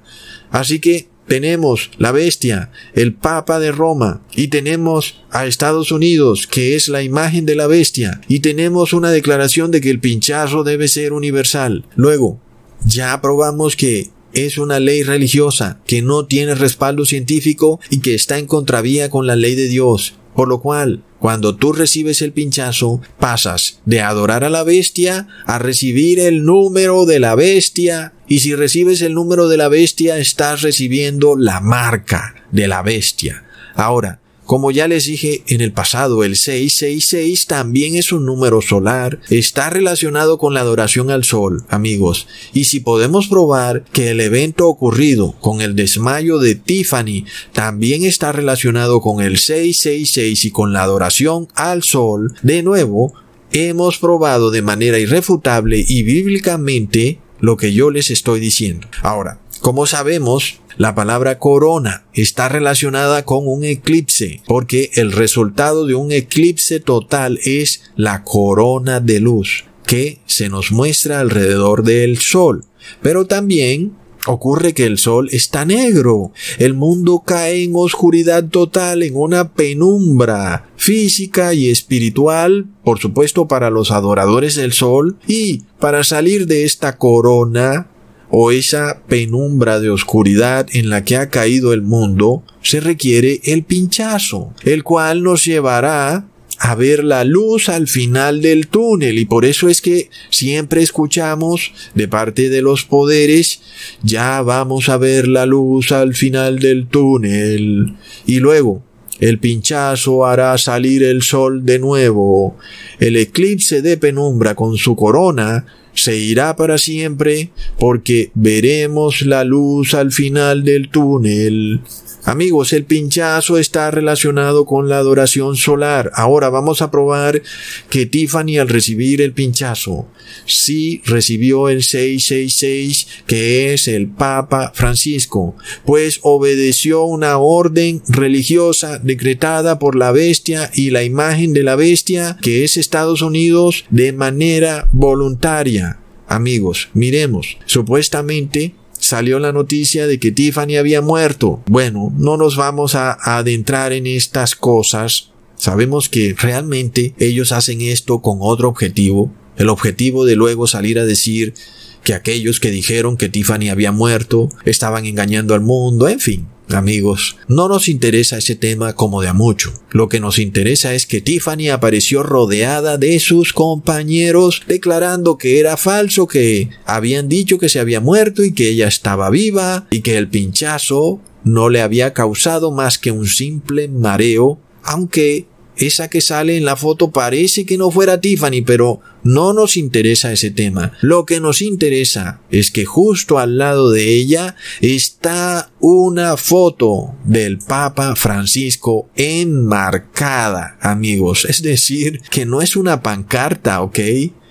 Así que tenemos la bestia, el Papa de Roma, y tenemos a Estados Unidos, que es la imagen de la bestia, y tenemos una declaración de que el pinchazo debe ser universal. Luego, ya aprobamos que es una ley religiosa que no tiene respaldo científico y que está en contravía con la ley de Dios. Por lo cual, cuando tú recibes el pinchazo, pasas de adorar a la bestia a recibir el número de la bestia. Y si recibes el número de la bestia, estás recibiendo la marca de la bestia. Ahora, como ya les dije en el pasado, el 666 también es un número solar, está relacionado con la adoración al sol, amigos. Y si podemos probar que el evento ocurrido con el desmayo de Tiffany también está relacionado con el 666 y con la adoración al sol, de nuevo, hemos probado de manera irrefutable y bíblicamente lo que yo les estoy diciendo. Ahora, como sabemos, la palabra corona está relacionada con un eclipse, porque el resultado de un eclipse total es la corona de luz que se nos muestra alrededor del sol. Pero también ocurre que el sol está negro, el mundo cae en oscuridad total, en una penumbra física y espiritual, por supuesto para los adoradores del sol, y para salir de esta corona o esa penumbra de oscuridad en la que ha caído el mundo, se requiere el pinchazo, el cual nos llevará a ver la luz al final del túnel y por eso es que siempre escuchamos de parte de los poderes ya vamos a ver la luz al final del túnel y luego el pinchazo hará salir el sol de nuevo. El eclipse de penumbra con su corona se irá para siempre porque veremos la luz al final del túnel. Amigos, el pinchazo está relacionado con la adoración solar. Ahora vamos a probar que Tiffany al recibir el pinchazo sí recibió el 666 que es el Papa Francisco, pues obedeció una orden religiosa decretada por la bestia y la imagen de la bestia que es Estados Unidos de manera voluntaria. Amigos, miremos, supuestamente salió la noticia de que Tiffany había muerto. Bueno, no nos vamos a, adentrar en estas cosas. Sabemos que realmente ellos hacen esto con otro objetivo. El objetivo de luego salir a decir que aquellos que dijeron que Tiffany había muerto estaban engañando al mundo, en fin. Amigos, no nos interesa ese tema como de a mucho. Lo que nos interesa es que Tiffany apareció rodeada de sus compañeros declarando que era falso, que habían dicho que se había muerto y que ella estaba viva y que el pinchazo no le había causado más que un simple mareo, aunque esa que sale en la foto parece que no fuera Tiffany, pero no nos interesa ese tema. Lo que nos interesa es que justo al lado de ella está una foto del Papa Francisco enmarcada, amigos. Es decir, que no es una pancarta, ¿ok?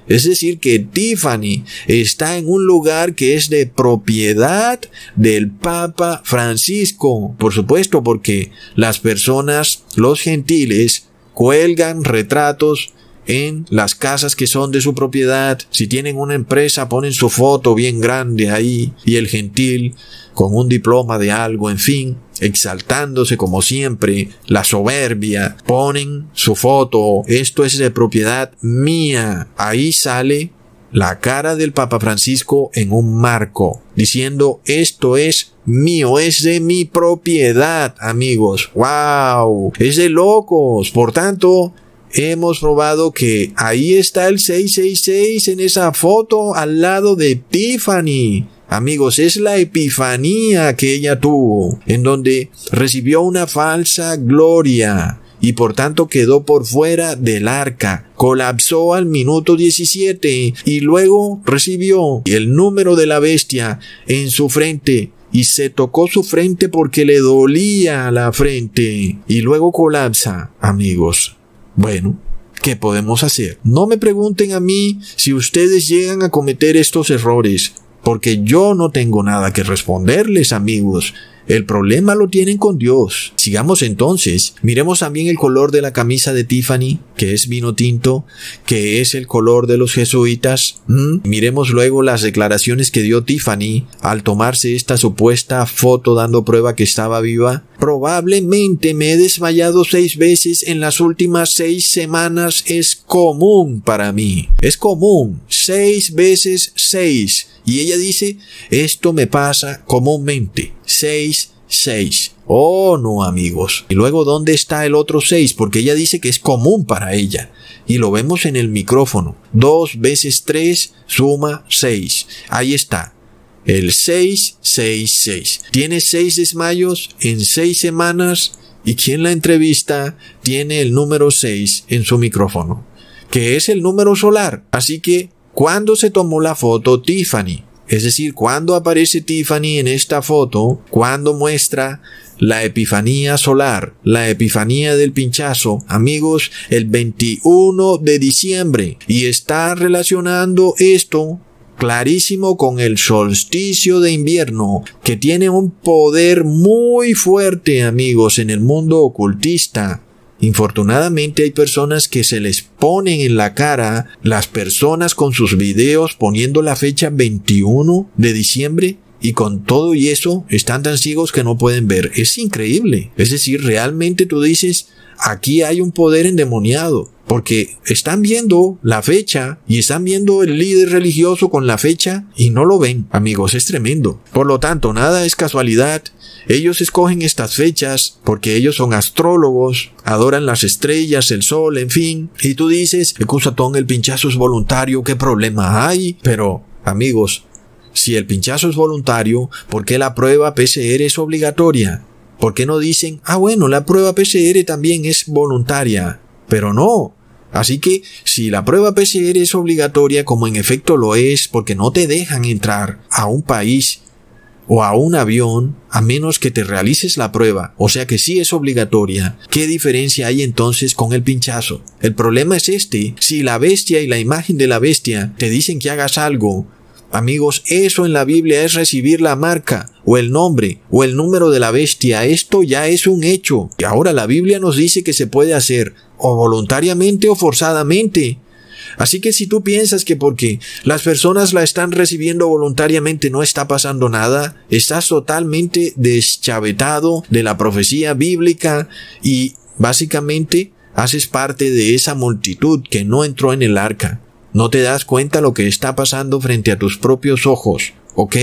Es decir, que Tiffany está en un lugar que es de propiedad del Papa Francisco. Por supuesto, porque las personas, los gentiles, cuelgan retratos en las casas que son de su propiedad. Si tienen una empresa, ponen su foto bien grande ahí y el gentil con un diploma de algo, en fin, exaltándose como siempre, la soberbia, ponen su foto, esto es de propiedad mía. Ahí sale la cara del Papa Francisco en un marco, diciendo esto es mío, es de mi propiedad, amigos. ¡Wow! Es de locos. Por tanto, hemos probado que ahí está el 666 en esa foto al lado de Tiffany. Amigos, es la epifanía que ella tuvo, en donde recibió una falsa gloria y por tanto quedó por fuera del arca. Colapsó al minuto 17 y luego recibió el número de la bestia en su frente y se tocó su frente porque le dolía la frente y luego colapsa, amigos. Bueno, ¿qué podemos hacer? No me pregunten a mí si ustedes llegan a cometer estos errores, porque yo no tengo nada que responderles, amigos. El problema lo tienen con Dios. Sigamos entonces. Miremos también el color de la camisa de Tiffany, que es vino tinto, que es el color de los jesuitas. ¿Mm? Miremos luego las declaraciones que dio Tiffany al tomarse esta supuesta foto dando prueba que estaba viva. Probablemente me he desmayado seis veces en las últimas seis semanas. Es común para mí. Es común. Seis veces seis. Y ella dice, esto me pasa comúnmente. 6, 6. Oh, no, amigos. Y luego, ¿dónde está el otro 6? Porque ella dice que es común para ella. Y lo vemos en el micrófono. 2 veces 3 suma 6. Ahí está. El 6, 6, 6. Tiene 6 desmayos en 6 semanas. Y quien la entrevista tiene el número 6 en su micrófono. Que es el número solar. Así que ¿Cuándo se tomó la foto Tiffany? Es decir, ¿cuándo aparece Tiffany en esta foto? ¿Cuándo muestra la epifanía solar, la epifanía del pinchazo, amigos, el 21 de diciembre. Y está relacionando esto clarísimo con el solsticio de invierno, que tiene un poder muy fuerte, amigos, en el mundo ocultista. Infortunadamente hay personas que se les ponen en la cara las personas con sus videos poniendo la fecha 21 de diciembre y con todo y eso están tan ciegos que no pueden ver. Es increíble. Es decir, realmente tú dices, aquí hay un poder endemoniado. Porque están viendo la fecha y están viendo el líder religioso con la fecha y no lo ven. Amigos, es tremendo. Por lo tanto, nada es casualidad. Ellos escogen estas fechas porque ellos son astrólogos, adoran las estrellas, el sol, en fin. Y tú dices, Ecusatón, el pinchazo es voluntario, ¿qué problema hay? Pero, amigos, si el pinchazo es voluntario, ¿por qué la prueba PCR es obligatoria? ¿Por qué no dicen, ah bueno, la prueba PCR también es voluntaria? Pero no. Así que si la prueba PCR es obligatoria, como en efecto lo es, porque no te dejan entrar a un país o a un avión a menos que te realices la prueba, o sea que sí es obligatoria. ¿Qué diferencia hay entonces con el pinchazo? El problema es este, si la bestia y la imagen de la bestia te dicen que hagas algo, Amigos, eso en la Biblia es recibir la marca, o el nombre, o el número de la bestia. Esto ya es un hecho. Y ahora la Biblia nos dice que se puede hacer, o voluntariamente o forzadamente. Así que si tú piensas que porque las personas la están recibiendo voluntariamente no está pasando nada, estás totalmente deschavetado de la profecía bíblica y básicamente haces parte de esa multitud que no entró en el arca. No te das cuenta lo que está pasando frente a tus propios ojos, ¿ok?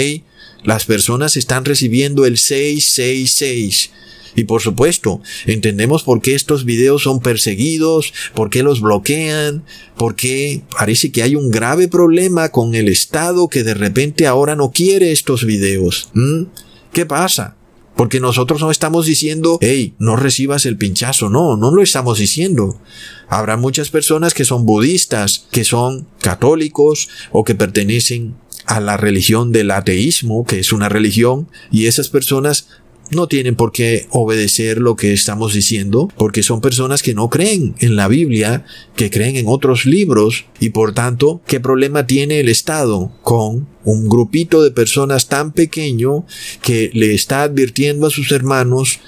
Las personas están recibiendo el 666 y por supuesto, entendemos por qué estos videos son perseguidos, por qué los bloquean, por qué parece que hay un grave problema con el Estado que de repente ahora no quiere estos videos. ¿Mm? ¿Qué pasa? Porque nosotros no estamos diciendo, hey, no recibas el pinchazo. No, no lo estamos diciendo. Habrá muchas personas que son budistas, que son católicos o que pertenecen a la religión del ateísmo, que es una religión, y esas personas no tienen por qué obedecer lo que estamos diciendo, porque son personas que no creen en la Biblia, que creen en otros libros, y por tanto, ¿qué problema tiene el Estado con un grupito de personas tan pequeño que le está advirtiendo a sus hermanos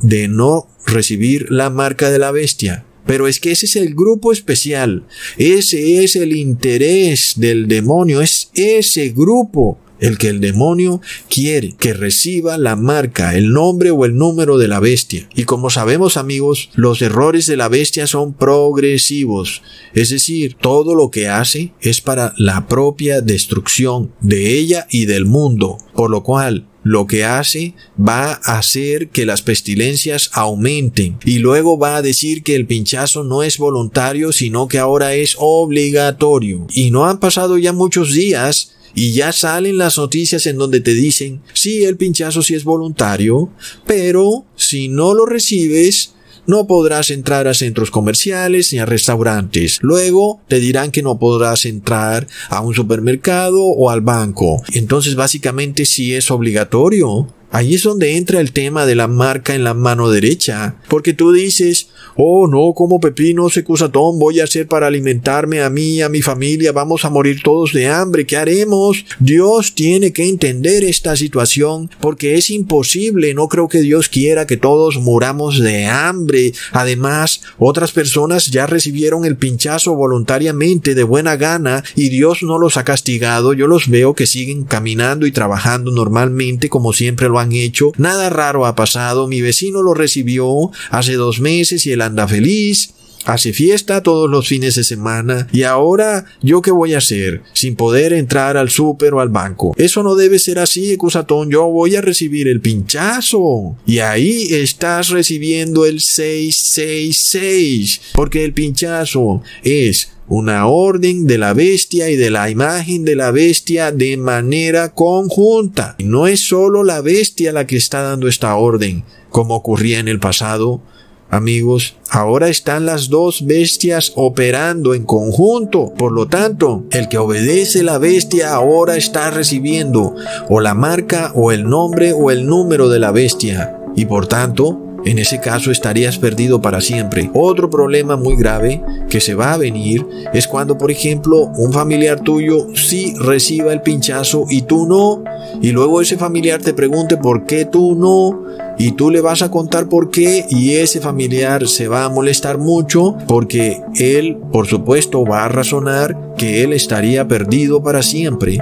de no recibir la marca de la bestia? Pero es que ese es el grupo especial, ese es el interés del demonio, es ese grupo el que el demonio quiere que reciba la marca, el nombre o el número de la bestia. Y como sabemos amigos, los errores de la bestia son progresivos, es decir, todo lo que hace es para la propia destrucción de ella y del mundo, por lo cual lo que hace va a hacer que las pestilencias aumenten y luego va a decir que el pinchazo no es voluntario sino que ahora es obligatorio. Y no han pasado ya muchos días y ya salen las noticias en donde te dicen, sí, el pinchazo sí es voluntario, pero si no lo recibes, no podrás entrar a centros comerciales ni a restaurantes. Luego te dirán que no podrás entrar a un supermercado o al banco. Entonces básicamente sí es obligatorio. Ahí es donde entra el tema de la marca en la mano derecha. Porque tú dices, oh no, como pepino secusatón voy a hacer para alimentarme a mí a mi familia, vamos a morir todos de hambre, ¿qué haremos? Dios tiene que entender esta situación porque es imposible, no creo que Dios quiera que todos muramos de hambre. Además, otras personas ya recibieron el pinchazo voluntariamente de buena gana y Dios no los ha castigado, yo los veo que siguen caminando y trabajando normalmente como siempre lo han hecho. Nada raro ha pasado. Mi vecino lo recibió hace dos meses y él anda feliz. Hace fiesta todos los fines de semana y ahora yo qué voy a hacer sin poder entrar al súper o al banco. Eso no debe ser así, Cusatón. Yo voy a recibir el pinchazo. Y ahí estás recibiendo el 666 porque el pinchazo es una orden de la bestia y de la imagen de la bestia de manera conjunta. No es solo la bestia la que está dando esta orden, como ocurría en el pasado. Amigos, ahora están las dos bestias operando en conjunto. Por lo tanto, el que obedece la bestia ahora está recibiendo o la marca o el nombre o el número de la bestia. Y por tanto, en ese caso estarías perdido para siempre. Otro problema muy grave que se va a venir es cuando, por ejemplo, un familiar tuyo sí reciba el pinchazo y tú no, y luego ese familiar te pregunte por qué tú no, y tú le vas a contar por qué, y ese familiar se va a molestar mucho porque él, por supuesto, va a razonar que él estaría perdido para siempre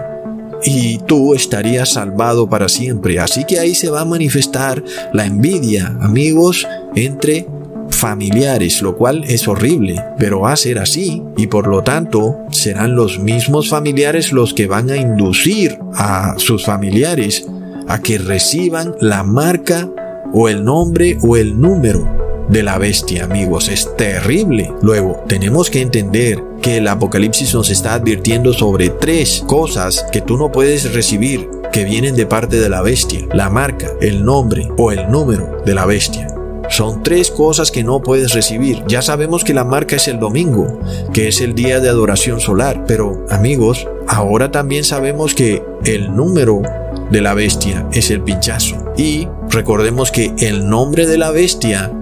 y tú estarías salvado para siempre. Así que ahí se va a manifestar la envidia, amigos, entre familiares, lo cual es horrible, pero va a ser así y por lo tanto serán los mismos familiares los que van a inducir a sus familiares a que reciban la marca o el nombre o el número de la bestia, amigos. Es terrible. Luego, tenemos que entender que el Apocalipsis nos está advirtiendo sobre tres cosas que tú no puedes recibir que vienen de parte de la bestia. La marca, el nombre o el número de la bestia. Son tres cosas que no puedes recibir. Ya sabemos que la marca es el domingo, que es el día de adoración solar, pero amigos, ahora también sabemos que el número de la bestia es el pinchazo. Y recordemos que el nombre de la bestia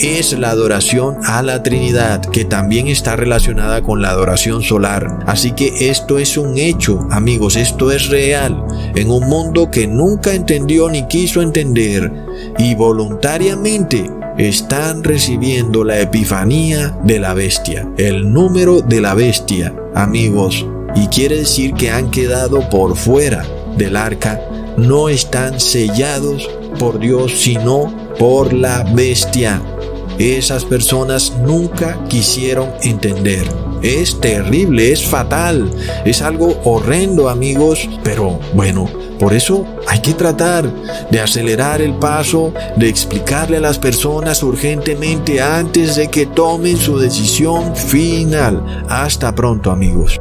es la adoración a la Trinidad, que también está relacionada con la adoración solar. Así que esto es un hecho, amigos, esto es real, en un mundo que nunca entendió ni quiso entender y voluntariamente están recibiendo la epifanía de la bestia, el número de la bestia, amigos, y quiere decir que han quedado por fuera del arca, no están sellados por Dios, sino por la bestia esas personas nunca quisieron entender. Es terrible, es fatal, es algo horrendo amigos, pero bueno, por eso hay que tratar de acelerar el paso, de explicarle a las personas urgentemente antes de que tomen su decisión final. Hasta pronto amigos.